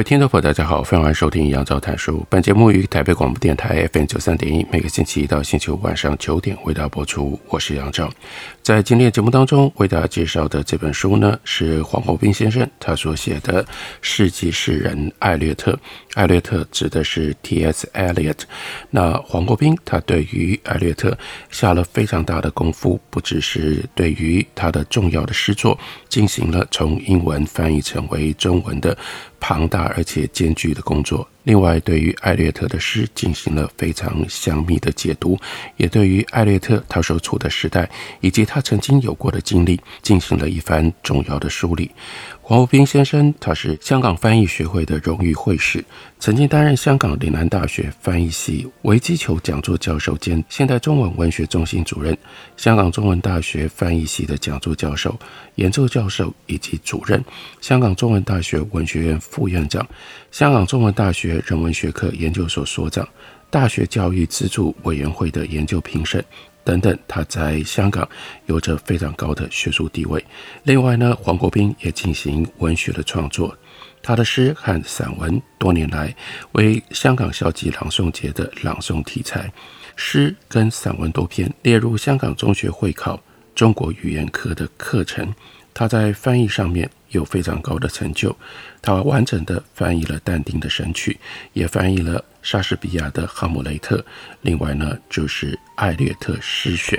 位听众朋友，大家好，欢迎收听杨照谈书。本节目于台北广播电台 FM 九三点一，每个星期一到星期五晚上九点为大家播出。我是杨照。在今天的节目当中，为大家介绍的这本书呢，是黄国斌先生他所写的《世纪诗人艾略特》。艾略特指的是 T.S. Eliot。那黄国斌他对于艾略特下了非常大的功夫，不只是对于他的重要的诗作进行了从英文翻译成为中文的。庞大而且艰巨的工作。另外，对于艾略特的诗进行了非常详密的解读，也对于艾略特他所处的时代以及他曾经有过的经历进行了一番重要的梳理。黄国斌先生，他是香港翻译学会的荣誉会士，曾经担任香港岭南大学翻译系维基球讲座教授兼现代中文文学中心主任，香港中文大学翻译系的讲座教授、研究教授以及主任，香港中文大学文学院副院长，香港中文大学人文学科研究所所长，大学教育资助委员会的研究评审。等等，他在香港有着非常高的学术地位。另外呢，黄国斌也进行文学的创作，他的诗和散文多年来为香港校际朗诵节的朗诵题材，诗跟散文多篇列入香港中学会考中国语言科的课程。他在翻译上面有非常高的成就，他完整的翻译了但丁的《神曲》，也翻译了莎士比亚的《哈姆雷特》。另外呢，就是《艾略特诗选》。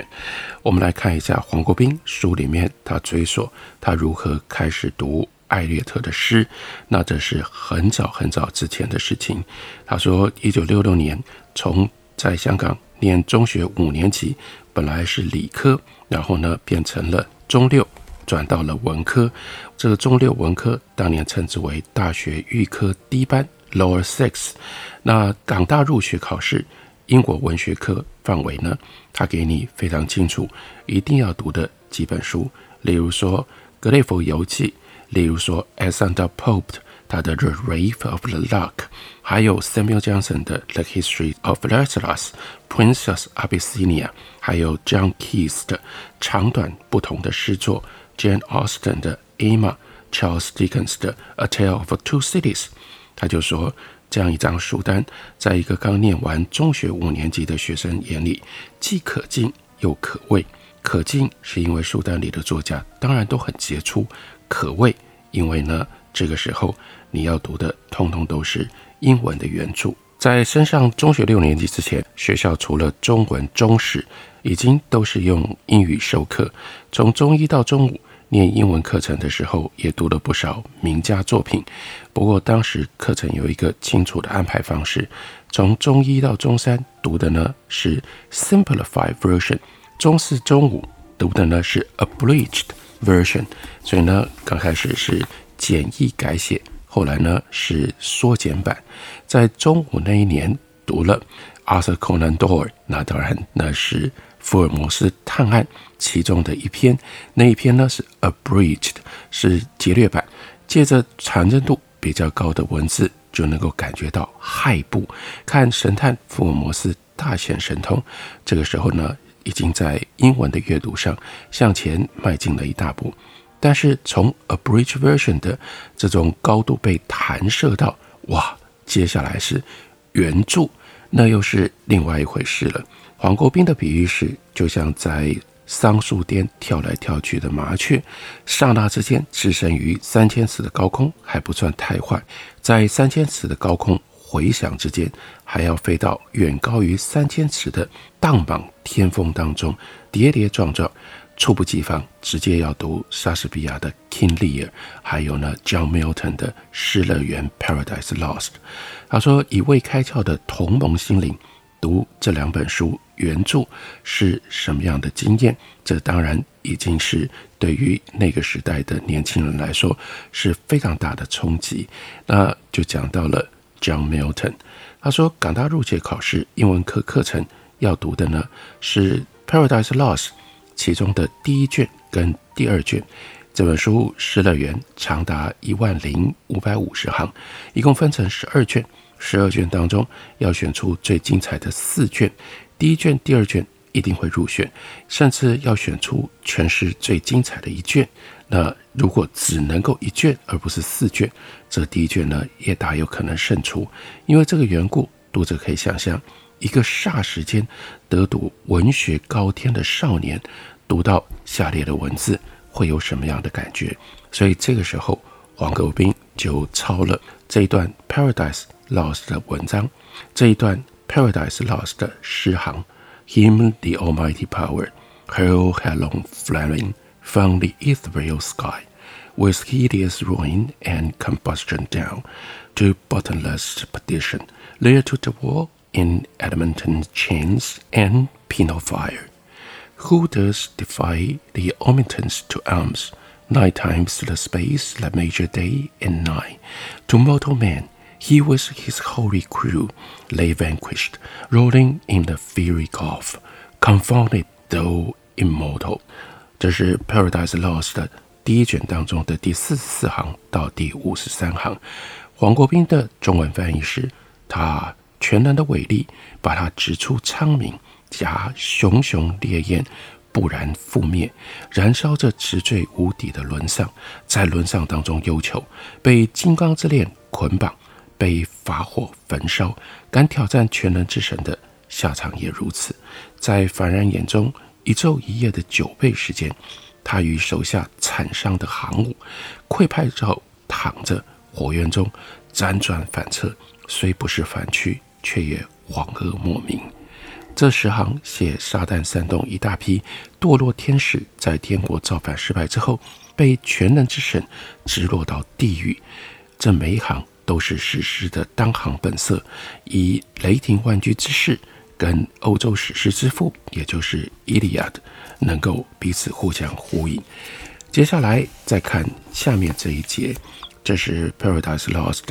我们来看一下黄国斌书里面他追溯他如何开始读艾略特的诗。那这是很早很早之前的事情。他说，一九六六年从在香港念中学五年级，本来是理科，然后呢变成了中六。转到了文科，这个中六文科当年称之为大学预科低班 （Lower Six）。那港大入学考试，英国文学科范围呢，他给你非常清楚，一定要读的几本书，例如说《格雷佛游记》，例如说 Alexander Pope 他的《The Rape of the Lock》，还有 Samuel Johnson 的《The History of Rasselas Princess Abyssinia》，还有 John Keats 的长短不同的诗作。Jane Austen 的《Emma》，Charles Dickens 的《A Tale of Two Cities》，他就说，这样一张书单，在一个刚念完中学五年级的学生眼里，既可敬又可畏。可敬是因为书单里的作家当然都很杰出，可畏，因为呢，这个时候你要读的通通都是英文的原著。在升上中学六年级之前，学校除了中文、中史，已经都是用英语授课。从中一到中五念英文课程的时候，也读了不少名家作品。不过当时课程有一个清楚的安排方式，从中一到中三读的呢是 simplified version，中四、中五读的呢是 abridged version。所以呢，刚开始是简易改写，后来呢是缩减版。在中五那一年读了 Arthur Conan Doyle，那当然那是。福尔摩斯探案其中的一篇，那一篇呢是 abridged，是劫掠版，借着传真度比较高的文字，就能够感觉到骇怖。看神探福尔摩斯大显神通，这个时候呢，已经在英文的阅读上向前迈进了一大步。但是从 abridged version 的这种高度被弹射到，哇，接下来是原著，那又是另外一回事了。黄国斌的比喻是，就像在桑树巅跳来跳去的麻雀，刹那之间置身于三千尺的高空还不算太坏，在三千尺的高空回响之间，还要飞到远高于三千尺的荡莽天峰当中，跌跌撞撞，猝不及防，直接要读莎士比亚的《King Lear》，还有呢，John Milton 的《失乐园》（Paradise Lost）。他说：“以未开窍的同盟心灵。”读这两本书原著是什么样的经验？这当然已经是对于那个时代的年轻人来说是非常大的冲击。那就讲到了 John Milton，他说，港大入学考试英文课课程要读的呢是《Paradise Lost》其中的第一卷跟第二卷。这本书《失乐园》长达一万零五百五十行，一共分成十二卷。十二卷当中要选出最精彩的四卷，第一卷、第二卷一定会入选，甚至要选出全市最精彩的一卷。那如果只能够一卷而不是四卷，这第一卷呢也大有可能胜出。因为这个缘故，读者可以想象，一个霎时间得读文学高天的少年，读到下列的文字。会有什么样的感觉？所以这个时候，黄国斌就抄了这一段《Paradise Lost》的文章，这一段《Paradise Lost》的诗行：Him the Almighty Power, hurl headlong flaming from the ethereal sky, with hideous ruin and combustion down to bottomless perdition, there to dwell in adamantine chains and penal fire. Who does defy the omnipotence to arms? Nine times the space that measure day and night. To mortal man, he with his holy crew lay vanquished, rolling in the fiery gulf, confounded though immortal。这是《Paradise Lost》的第一卷当中的第四十四行到第五十三行。黄国斌的中文翻译是：他全能的伟力，把他直出苍冥。夹熊熊烈焰，不然覆灭，燃烧着直坠无底的轮丧，在轮丧当中忧求，被金刚之链捆绑，被法火焚烧，敢挑战全能之神的下场也如此。在凡人眼中，一昼一夜的九倍时间，他与手下惨伤的航母溃败之后，躺着火焰中辗转反侧，虽不是凡躯，却也恍噩莫名。这十行写撒旦煽动一大批堕落天使，在天国造反失败之后，被全能之神直落到地狱。这每一行都是史诗的当行本色，以雷霆万钧之势跟欧洲史诗之父，也就是《伊利亚德》，能够彼此互相呼应。接下来再看下面这一节，这是《Paradise Lost》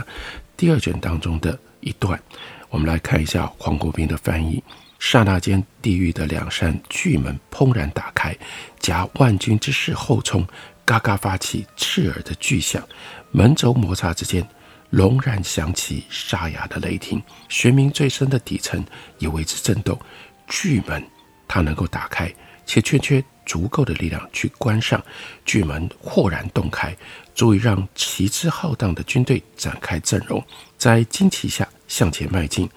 第二卷当中的一段，我们来看一下黄国斌的翻译。刹那间，地狱的两扇巨门砰然打开，夹万钧之势后冲，嘎嘎发起刺耳的巨响。门轴摩擦之间，隆然响起沙哑的雷霆。玄冥最深的底层也为之震动。巨门它能够打开，且欠缺足够的力量去关上。巨门豁然洞开，足以让旗帜浩荡的军队展开阵容，在旌旗下向前迈进。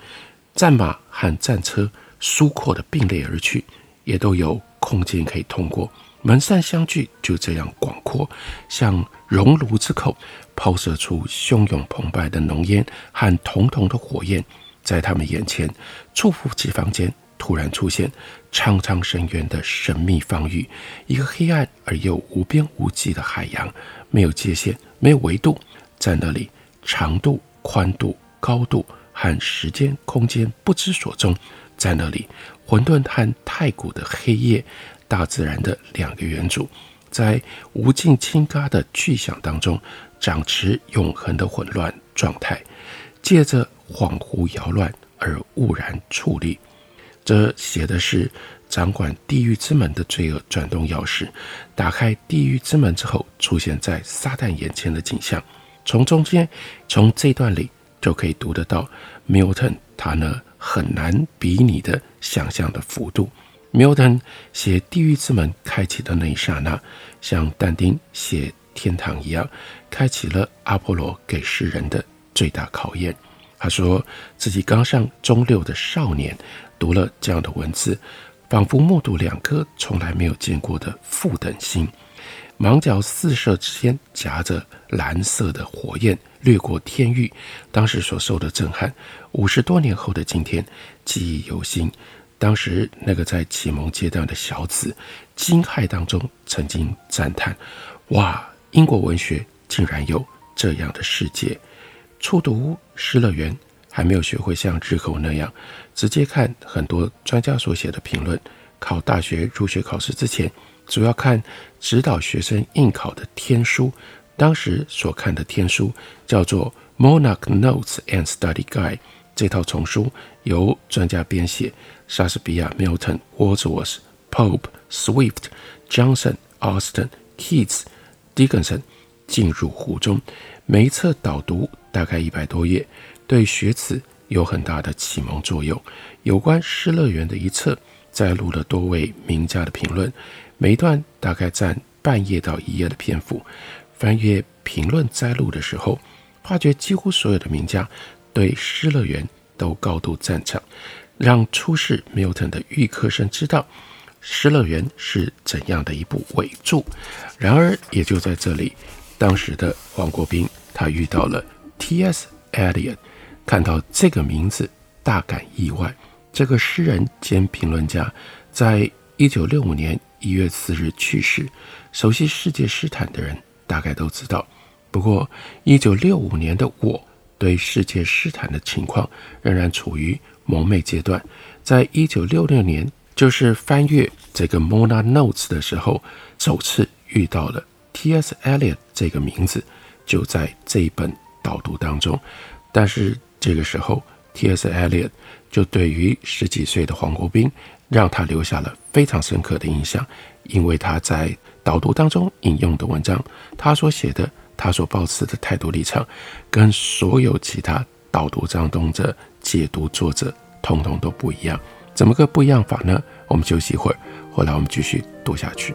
战马和战车。疏阔的并列而去，也都有空间可以通过。门扇相距就这样广阔，像熔炉之口，抛射出汹涌澎湃的浓烟和彤彤的火焰。在他们眼前，猝不及防间突然出现苍苍深渊的神秘方域，一个黑暗而又无边无际的海洋，没有界限，没有维度，在那里，长度、宽度、高度和时间、空间不知所踪。在那里，混沌和太古的黑夜，大自然的两个元祖，在无尽倾轧的巨响当中，掌持永恒的混乱状态，借着恍惚摇乱而兀然矗立。这写的是掌管地狱之门的罪恶转动钥匙，打开地狱之门之后，出现在撒旦眼前的景象。从中间，从这段里就可以读得到 Milton 他呢。很难比拟的想象的幅度。Milton 写地狱之门开启的那一刹那，像但丁写天堂一样，开启了阿波罗给世人的最大考验。他说自己刚上中六的少年，读了这样的文字，仿佛目睹两颗从来没有见过的负等星。芒角四射之间夹着蓝色的火焰，掠过天域。当时所受的震撼，五十多年后的今天记忆犹新。当时那个在启蒙阶段的小子，惊骇当中曾经赞叹：“哇，英国文学竟然有这样的世界！”初读《失乐园》，还没有学会像日后那样直接看很多专家所写的评论。考大学入学考试之前。主要看指导学生应考的天书。当时所看的天书叫做《Monarch Notes and Study Guide》，这套丛书由专家编写，莎士比亚、Milton、Wordsworth、Pope、Swift、Johnson、Austin、Keats、Dickinson 进入壶中。每一册导读大概一百多页，对学子有很大的启蒙作用。有关《失乐园》的一册，摘录了多位名家的评论，每一段大概占半页到一页的篇幅。翻阅评论摘录的时候，发觉几乎所有的名家对《失乐园》都高度赞成，让初识 Milton 的预科生知道《失乐园》是怎样的一部伪著。然而，也就在这里，当时的黄国斌他遇到了 T.S. Eliot，看到这个名字大感意外。这个诗人兼评论家，在一九六五年一月四日去世。熟悉世界诗坛的人大概都知道。不过，一九六五年的我对世界诗坛的情况仍然处于蒙昧阶段。在一九六六年，就是翻阅这个 Mona Notes 的时候，首次遇到了 T.S. Eliot 这个名字，就在这一本导读当中。但是这个时候，T.S. Eliot 就对于十几岁的黄国斌，让他留下了非常深刻的印象，因为他在导读当中引用的文章，他所写的，他所抱持的态度立场，跟所有其他导读当中者解读作者，通通都不一样。怎么个不一样法呢？我们休息一会儿，回来我们继续读下去。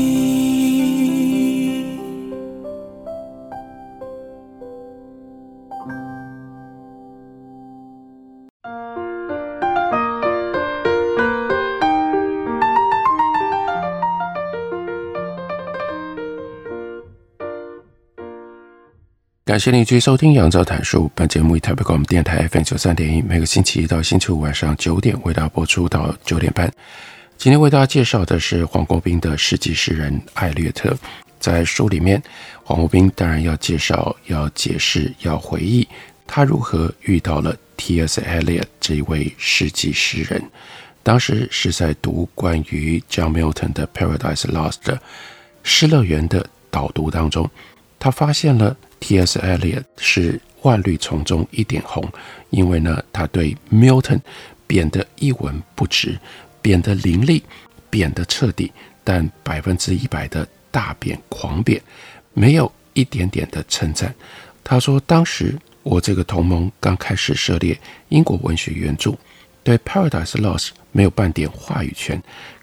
感谢您继续收听《杨照谈书》。本节目以台北广播电台 FM 九三点一，每个星期一到星期五晚上九点为大家播出到九点半。今天为大家介绍的是黄国斌的世纪诗人艾略特。在书里面，黄国斌当然要介绍、要解释、要回忆他如何遇到了 T.S. Eliot 这一位世纪诗人。当时是在读关于 John Milton 的《Paradise Lost》的《失乐园》的导读当中，他发现了。T.S. Eliot 是万绿丛中一点红，因为呢，他对 Milton 贬得一文不值，贬得凌厉，贬得彻底，但百分之一百的大贬狂贬，没有一点点的称赞。他说：“当时我这个同盟刚开始涉猎英国文学原著，对《Paradise Lost》没有半点话语权。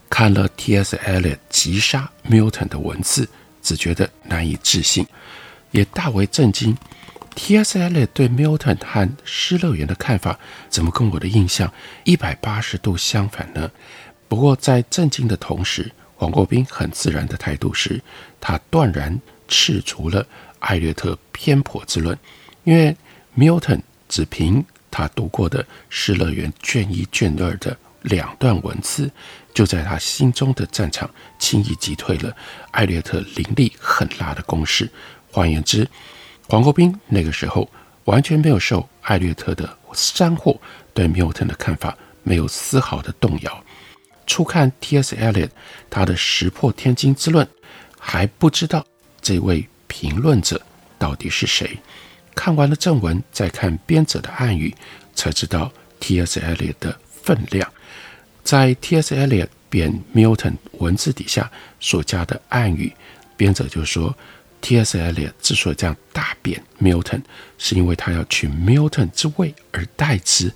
看了 T.S. Eliot 击杀 Milton 的文字，只觉得难以置信。”也大为震惊，T.S.L. 对 Milton 和《失乐园》的看法，怎么跟我的印象一百八十度相反呢？不过在震惊的同时，黄国斌很自然的态度是，他断然斥除了艾略特偏颇之论，因为 Milton 只凭他读过的《失乐园》卷一卷二的两段文字，就在他心中的战场轻易击退了艾略特凌厉狠辣的攻势。换言之，黄国斌那个时候完全没有受艾略特的煽惑，对 Milton 的看法没有丝毫的动摇。初看 T.S. Eliot 他的石破天惊之论，还不知道这位评论者到底是谁。看完了正文，再看编者的暗语，才知道 T.S. Eliot 的分量。在 T.S. Eliot 贬 Milton 文字底下所加的暗语。编者就说，T.S. Eliot 之所以这样大贬 Milton，是因为他要取 Milton 之位而代之。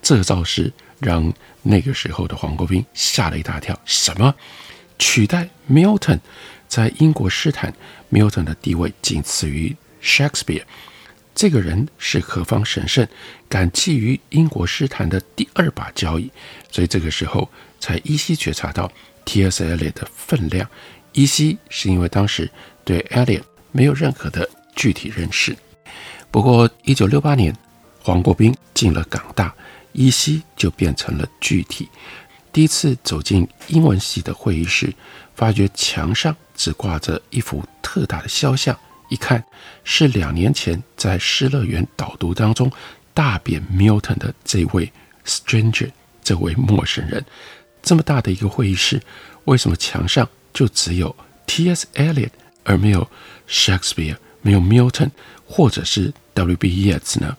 这个造势让那个时候的黄国斌吓了一大跳。什么？取代 Milton？在英国诗坛，Milton 的地位仅次于 Shakespeare。这个人是何方神圣，敢觊觎英国诗坛的第二把交椅？所以这个时候才依稀觉察到 T.S. Eliot 的分量。依稀是因为当时对 Eliot 没有任何的具体认识。不过，一九六八年，黄国斌进了港大，依稀就变成了具体。第一次走进英文系的会议室，发觉墙上只挂着一幅特大的肖像。一看是两年前在失乐园导读当中大贬 Milton 的这位 stranger，这位陌生人。这么大的一个会议室，为什么墙上就只有 T.S. Eliot 而没有 Shakespeare，没有 Milton，或者是 W.B. Yeats 呢？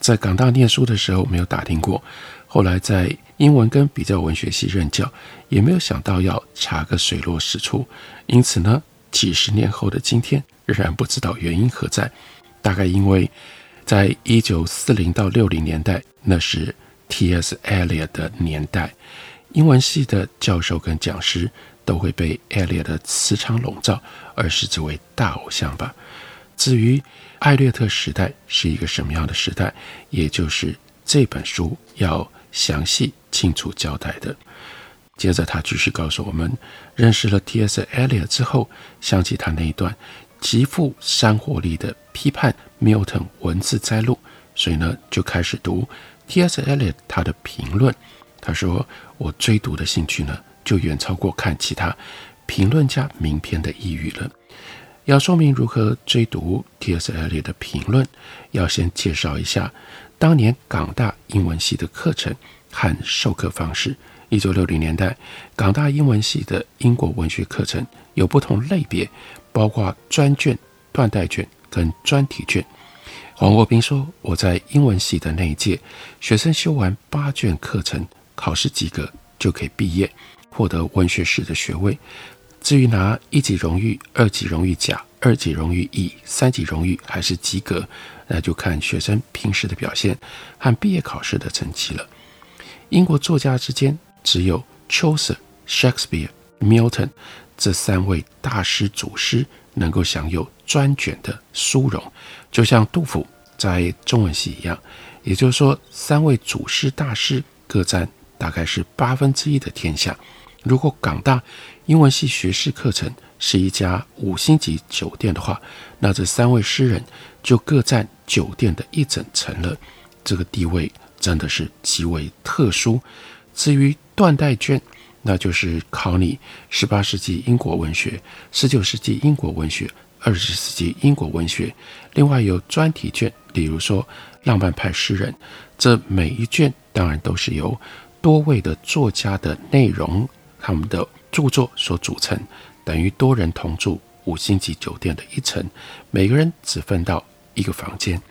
在港大念书的时候没有打听过，后来在英文跟比较文学系任教，也没有想到要查个水落石出。因此呢，几十年后的今天。仍然不知道原因何在，大概因为，在一九四零到六零年代，那是 T.S. Eliot 的年代，英文系的教授跟讲师都会被 Eliot 的磁场笼罩，而视之为大偶像吧。至于艾略特时代是一个什么样的时代，也就是这本书要详细清楚交代的。接着他继续告诉我们，认识了 T.S. Eliot 之后，想起他那一段。极富煽活力的批判 Milton 文字摘录，所以呢，就开始读 T.S. Eliot 他的评论。他说：“我追读的兴趣呢，就远超过看其他评论家名篇的意欲了。”要说明如何追读 T.S. Eliot 的评论，要先介绍一下当年港大英文系的课程和授课方式。一九六零年代，港大英文系的英国文学课程有不同类别。包括专卷、断代卷跟专题卷。黄国斌说：“我在英文系的那一届，学生修完八卷课程，考试及格就可以毕业，获得文学士的学位。至于拿一级荣誉、二级荣誉甲、二级荣誉乙、三级荣誉还是及格，那就看学生平时的表现和毕业考试的成绩了。英国作家之间，只有 Chaucer、Shakespeare、Milton。”这三位大师祖师能够享有专卷的殊荣，就像杜甫在中文系一样。也就是说，三位祖师大师各占大概是八分之一的天下。如果港大英文系学士课程是一家五星级酒店的话，那这三位诗人就各占酒店的一整层了。这个地位真的是极为特殊。至于断代卷。那就是考你十八世纪英国文学、十九世纪英国文学、二十世纪英国文学。另外有专题卷，比如说浪漫派诗人。这每一卷当然都是由多位的作家的内容、他们的著作所组成，等于多人同住五星级酒店的一层，每个人只分到一个房间。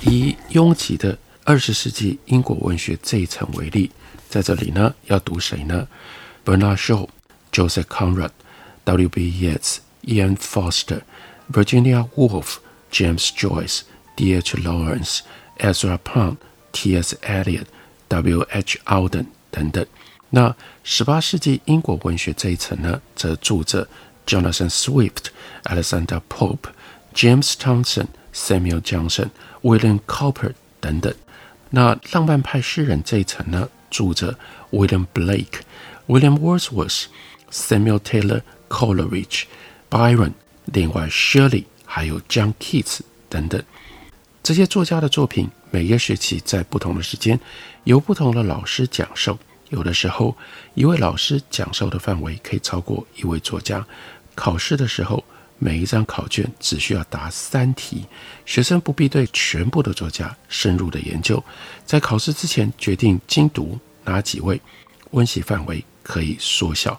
以拥挤的二十世纪英国文学这一层为例，在这里呢，要读谁呢？Bernard Shaw, Joseph Conrad, W.B. Yeats, Ian Foster, Virginia Woolf, James Joyce, D.H. Lawrence, Ezra Pound, T.S. Eliot, W.H. Auden 等等。那十八世纪英国文学这一层呢，则住着 Jonathan Swift, Alexander Pope, James Thompson, Samuel Johnson, William Cowper 等等。那浪漫派诗人这一层呢，住着 William Blake。William Wordsworth、Samuel Taylor Coleridge、Byron，另外 Shirley 还有 John Keats 等等，这些作家的作品，每一个学期在不同的时间由不同的老师讲授。有的时候，一位老师讲授的范围可以超过一位作家。考试的时候，每一张考卷只需要答三题，学生不必对全部的作家深入的研究，在考试之前决定精读哪几位，温习范围。可以缩小，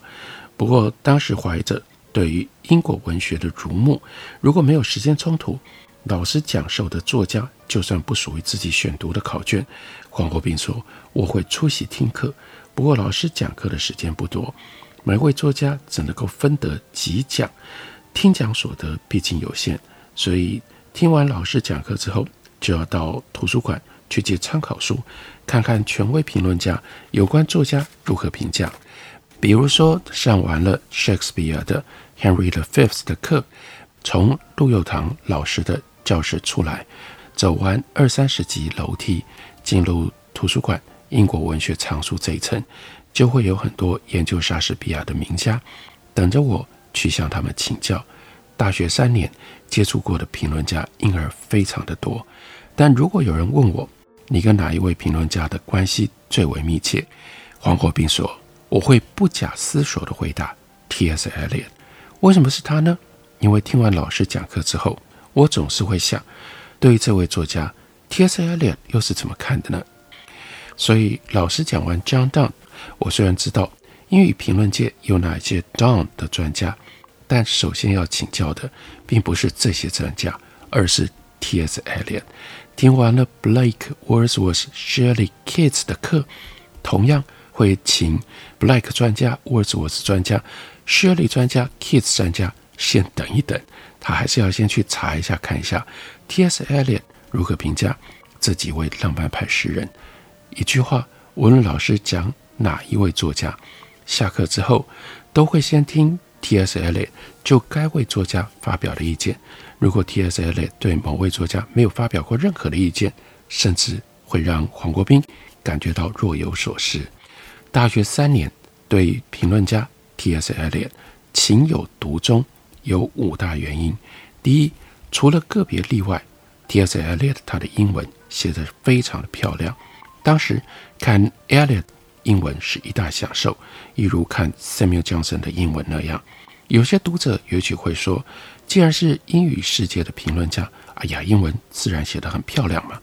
不过当时怀着对于英国文学的瞩目，如果没有时间冲突，老师讲授的作家就算不属于自己选读的考卷，黄国斌说我会出席听课。不过老师讲课的时间不多，每位作家只能够分得几讲，听讲所得毕竟有限，所以听完老师讲课之后，就要到图书馆去借参考书，看看权威评论家有关作家如何评价。比如说，上完了 Shakespeare 的 Henry the Fifth 的课，从陆佑堂老师的教室出来，走完二三十级楼梯，进入图书馆英国文学藏书这一层，就会有很多研究莎士比亚的名家等着我去向他们请教。大学三年接触过的评论家因而非常的多，但如果有人问我，你跟哪一位评论家的关系最为密切？黄国斌说。我会不假思索地回答 T.S. eli。为什么是他呢？因为听完老师讲课之后，我总是会想，对于这位作家 T.S. Eliot 又是怎么看的呢？所以老师讲完 John Donne，我虽然知道英语评论界有哪些 Donne 的专家，但首先要请教的并不是这些专家，而是 T.S. Eliot。听完了 Blake、Wordsworth、Shirley、Keats 的课，同样。会请 Blake 专家、Wordsworth 专家、Shirley 专家、Keats 专家先等一等，他还是要先去查一下、看一下 T.S. Eliot 如何评价这几位浪漫派诗人。一句话，无论老师讲哪一位作家，下课之后都会先听 T.S. Eliot 就该位作家发表的意见。如果 T.S. Eliot 对某位作家没有发表过任何的意见，甚至会让黄国斌感觉到若有所失。大学三年对评论家 T.S. Eliot 情有独钟，有五大原因。第一，除了个别例外，T.S. Eliot 他的英文写得非常的漂亮。当时看 Eliot 英文是一大享受，一如看 Samuel Johnson 的英文那样。有些读者也许会说，既然是英语世界的评论家，哎呀，英文自然写得很漂亮嘛。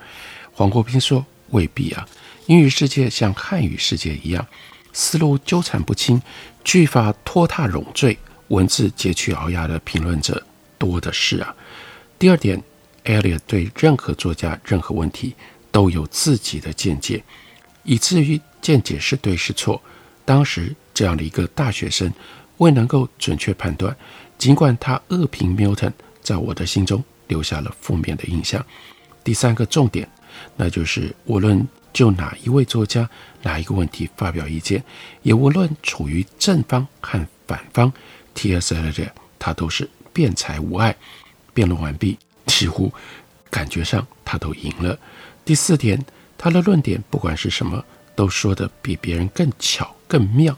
黄国斌说，未必啊。英语世界像汉语世界一样，思路纠缠不清，句法拖沓冗赘，文字截取聱牙的评论者多的是啊。第二点，Eliot 对任何作家、任何问题都有自己的见解，以至于见解是对是错，当时这样的一个大学生未能够准确判断。尽管他恶评 Milton，在我的心中留下了负面的印象。第三个重点，那就是无论就哪一位作家、哪一个问题发表意见，也无论处于正方和反方，T.S. Eliot 他都是辩才无碍。辩论完毕，几乎感觉上他都赢了。第四点，他的论点不管是什么，都说得比别人更巧更妙，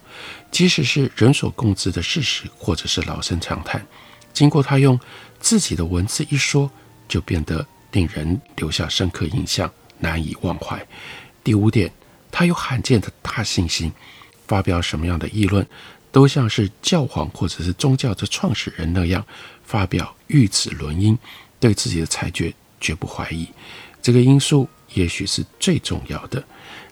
即使是人所共知的事实，或者是老生常谈，经过他用自己的文字一说，就变得令人留下深刻印象，难以忘怀。第五点，他有罕见的大信心，发表什么样的议论，都像是教皇或者是宗教的创始人那样，发表御旨论音，对自己的裁决绝不怀疑。这个因素也许是最重要的。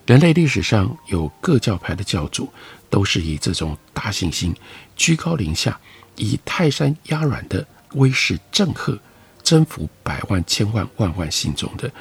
人类历史上有各教派的教主，都是以这种大信心，居高临下，以泰山压软的威势震慑，征服百万、千万、万万信众的，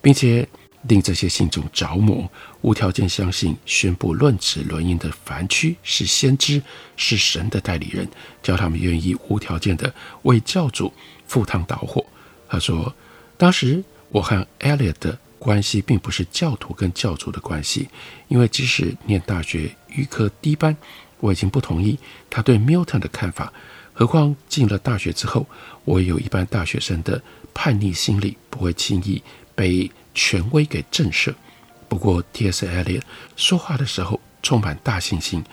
并且。令这些信众着魔，无条件相信，宣布论旨论英的凡区是先知，是神的代理人，叫他们愿意无条件地为教主赴汤蹈火。他说：“当时我和 Eliot 的关系并不是教徒跟教主的关系，因为即使念大学预科低班，我已经不同意他对 Milton 的看法。何况进了大学之后，我也有一般大学生的叛逆心理，不会轻易被。”权威给震慑。不过，T.S. Eliot 说话的时候充满大信心，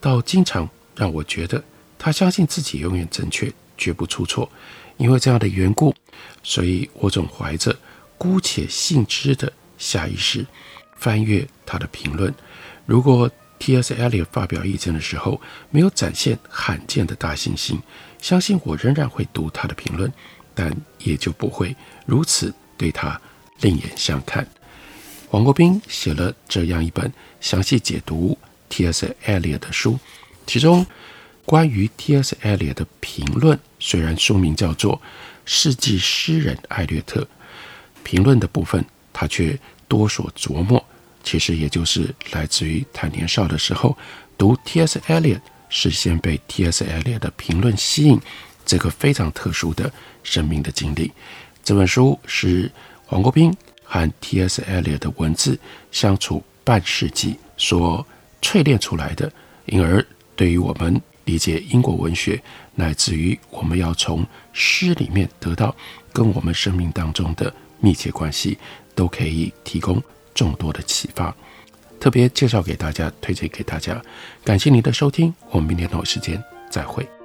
倒经常让我觉得他相信自己永远正确，绝不出错。因为这样的缘故，所以我总怀着姑且信之的下意识翻阅他的评论。如果 T.S. Eliot 发表意见的时候没有展现罕见的大信心，相信我仍然会读他的评论，但也就不会如此对他。另眼相看，黄国斌写了这样一本详细解读 T.S. Eliot 的书，其中关于 T.S. Eliot 的评论，虽然书名叫做《世纪诗人艾略特》，评论的部分他却多所琢磨，其实也就是来自于他年少的时候读 T.S. Eliot，是先被 T.S. Eliot 的评论吸引，这个非常特殊的生命的经历。这本书是黄国斌和 T.S. Eliot 的文字相处半世纪所淬炼出来的，因而对于我们理解英国文学，乃至于我们要从诗里面得到跟我们生命当中的密切关系，都可以提供众多的启发。特别介绍给大家，推荐给大家。感谢您的收听，我们明天同一时间再会。